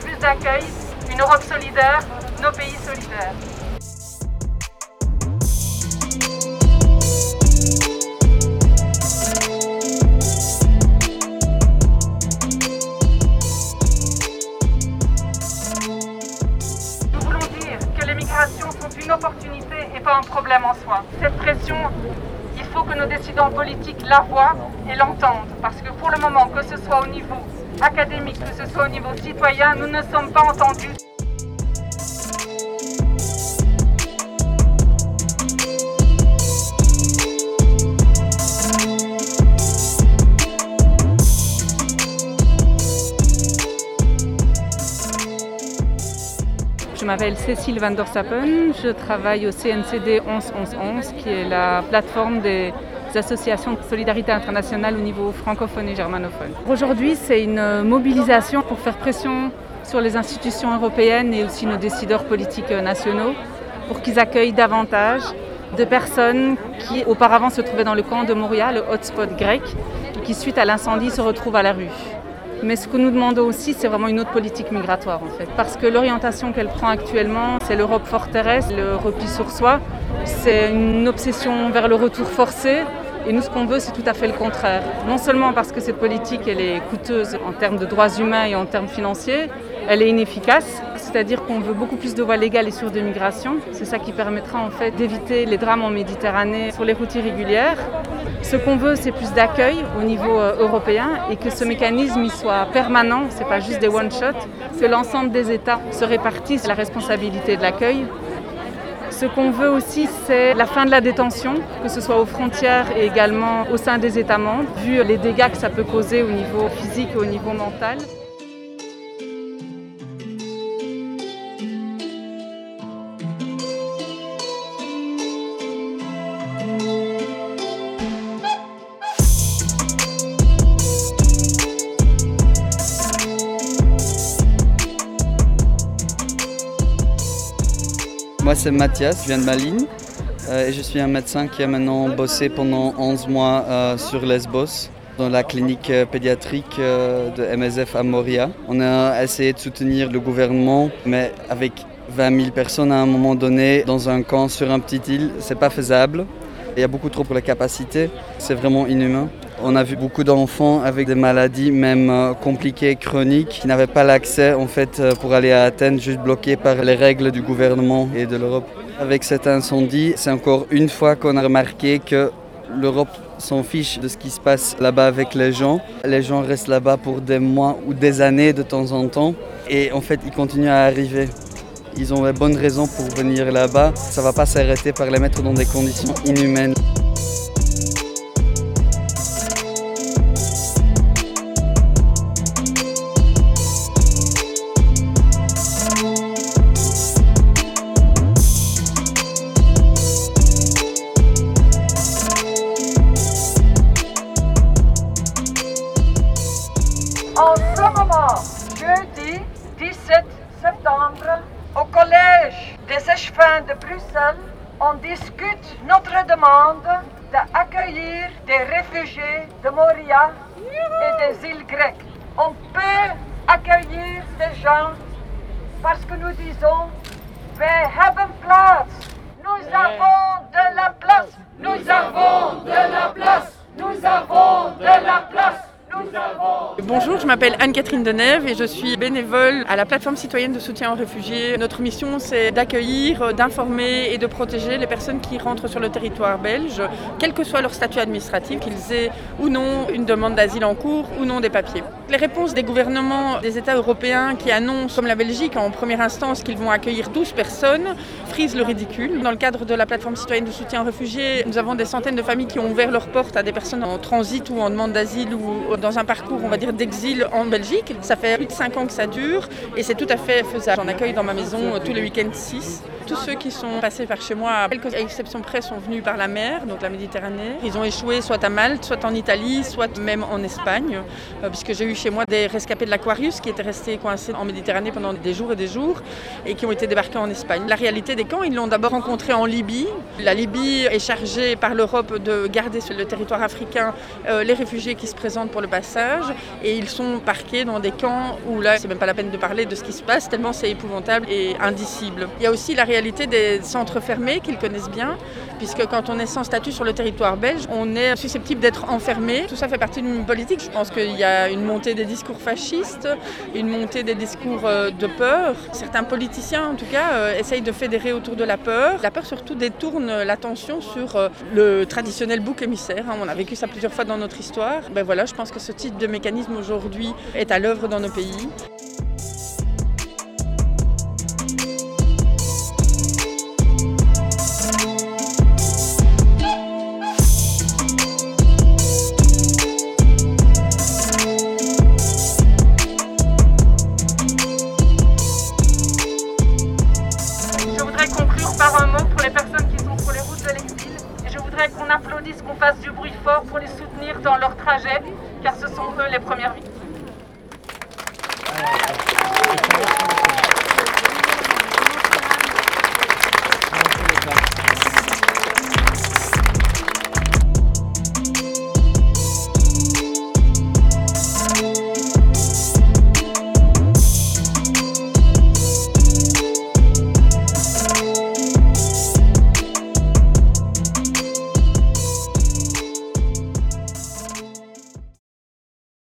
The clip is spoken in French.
plus d'accueil, une Europe solidaire, nos pays solidaires. Nous voulons dire que les migrations sont une opportunité et pas un problème en soi. Cette pression, il faut que nos décideurs politiques la voient et l'entendent. Parce que pour le moment, que ce soit au niveau académique, que ce soit au niveau citoyen, nous ne sommes pas entendus. Je m'appelle Cécile Van der Sappen, je travaille au CNCD 111111 qui est la plateforme des associations de solidarité internationale au niveau francophone et germanophone. Aujourd'hui, c'est une mobilisation pour faire pression sur les institutions européennes et aussi nos décideurs politiques nationaux pour qu'ils accueillent davantage de personnes qui auparavant se trouvaient dans le camp de Moria, le hotspot grec, et qui suite à l'incendie se retrouvent à la rue. Mais ce que nous demandons aussi, c'est vraiment une autre politique migratoire en fait. Parce que l'orientation qu'elle prend actuellement, c'est l'Europe forteresse, le repli sur soi. C'est une obsession vers le retour forcé. Et nous, ce qu'on veut, c'est tout à fait le contraire. Non seulement parce que cette politique, elle est coûteuse en termes de droits humains et en termes financiers, elle est inefficace, c'est-à-dire qu'on veut beaucoup plus de voies légales et sûres de migration. C'est ça qui permettra en fait d'éviter les drames en Méditerranée sur les routes irrégulières. Ce qu'on veut, c'est plus d'accueil au niveau euh, européen et que ce mécanisme soit permanent, c'est pas juste des one-shots, que l'ensemble des États se répartissent la responsabilité de l'accueil. Ce qu'on veut aussi, c'est la fin de la détention, que ce soit aux frontières et également au sein des États membres, vu les dégâts que ça peut causer au niveau physique et au niveau mental. Moi c'est Mathias, je viens de Malines euh, et je suis un médecin qui a maintenant bossé pendant 11 mois euh, sur Lesbos dans la clinique euh, pédiatrique de MSF à Moria. On a essayé de soutenir le gouvernement mais avec 20 000 personnes à un moment donné dans un camp sur un petit île, c'est pas faisable. Il y a beaucoup trop pour la capacité, c'est vraiment inhumain. On a vu beaucoup d'enfants avec des maladies même euh, compliquées, chroniques, qui n'avaient pas l'accès en fait euh, pour aller à Athènes, juste bloqués par les règles du gouvernement et de l'Europe. Avec cet incendie, c'est encore une fois qu'on a remarqué que l'Europe s'en fiche de ce qui se passe là-bas avec les gens. Les gens restent là-bas pour des mois ou des années de temps en temps et en fait ils continuent à arriver. Ils ont les bonnes raisons pour venir là-bas. Ça ne va pas s'arrêter par les mettre dans des conditions inhumaines. Jeudi 17 septembre, au collège des échevins de Bruxelles, on discute notre demande d'accueillir des réfugiés de Moria et des îles grecques. On peut accueillir ces gens parce que nous disons Wij hebben plaats. Nous avons de la place. Nous avons de la place. Nous avons de la place. Bonjour, je m'appelle Anne-Catherine Denève et je suis bénévole à la plateforme citoyenne de soutien aux réfugiés. Notre mission, c'est d'accueillir, d'informer et de protéger les personnes qui rentrent sur le territoire belge, quel que soit leur statut administratif, qu'ils aient ou non une demande d'asile en cours ou non des papiers. Les réponses des gouvernements des États européens qui annoncent, comme la Belgique en première instance, qu'ils vont accueillir 12 personnes, frisent le ridicule. Dans le cadre de la plateforme citoyenne de soutien aux réfugiés, nous avons des centaines de familles qui ont ouvert leurs portes à des personnes en transit ou en demande d'asile ou dans un parcours, on va dire, d'exil en Belgique. Ça fait plus de 5 ans que ça dure et c'est tout à fait faisable. J'en accueille dans ma maison euh, tous les week-ends 6. Tous ceux qui sont passés par chez moi, à quelques exceptions près, sont venus par la mer, donc la Méditerranée. Ils ont échoué soit à Malte, soit en Italie, soit même en Espagne, euh, puisque j'ai eu chez moi des rescapés de l'Aquarius qui étaient restés coincés en Méditerranée pendant des jours et des jours et qui ont été débarqués en Espagne. La réalité des camps, ils l'ont d'abord rencontré en Libye. La Libye est chargée par l'Europe de garder sur le territoire africain euh, les réfugiés qui se présentent pour le passage et ils sont parqués dans des camps où là, c'est même pas la peine de parler de ce qui se passe tellement c'est épouvantable et indicible. Il y a aussi la réalité des centres fermés qu'ils connaissent bien, puisque quand on est sans statut sur le territoire belge, on est susceptible d'être enfermé. Tout ça fait partie d'une politique. Je pense qu'il y a une montée des discours fascistes, une montée des discours euh, de peur. Certains politiciens, en tout cas, euh, essayent de fédérer autour de la peur. La peur surtout détourne l'attention sur euh, le traditionnel bouc émissaire. Hein. On a vécu ça plusieurs fois dans notre histoire. Ben voilà, je pense que ce de mécanisme aujourd'hui est à l'œuvre dans nos pays. Je voudrais conclure par un mot pour les personnes qui sont sur les routes de l'exil. Je voudrais qu'on applaudisse, qu'on fasse du bruit fort pour les soutenir dans leur trajet, car ce sont eux les premières victimes.